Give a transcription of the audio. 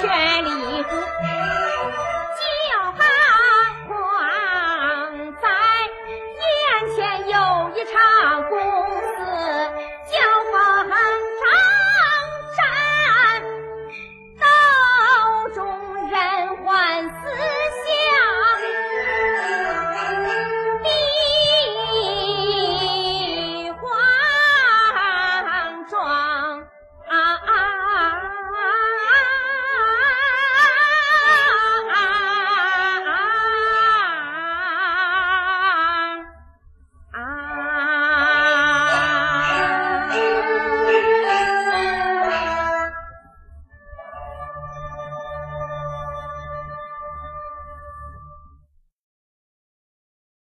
全力